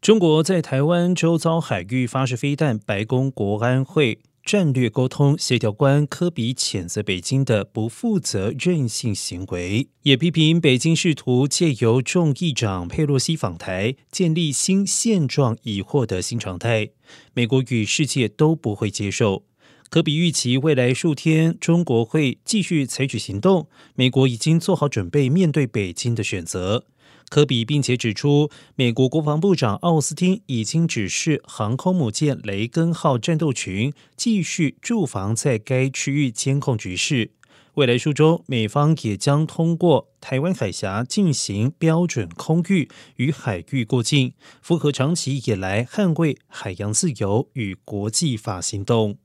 中国在台湾周遭海域发射飞弹，白宫国安会战略沟通协调官科比谴责北京的不负责任性行为，也批评北京试图借由众议长佩洛西访台建立新现状，以获得新常态。美国与世界都不会接受。科比预期未来数天中国会继续采取行动，美国已经做好准备面对北京的选择。科比并且指出，美国国防部长奥斯汀已经指示航空母舰“雷根”号战斗群继续驻防在该区域监控局势。未来数周，美方也将通过台湾海峡进行标准空域与海域过境，符合长期以来捍卫海洋自由与国际法行动。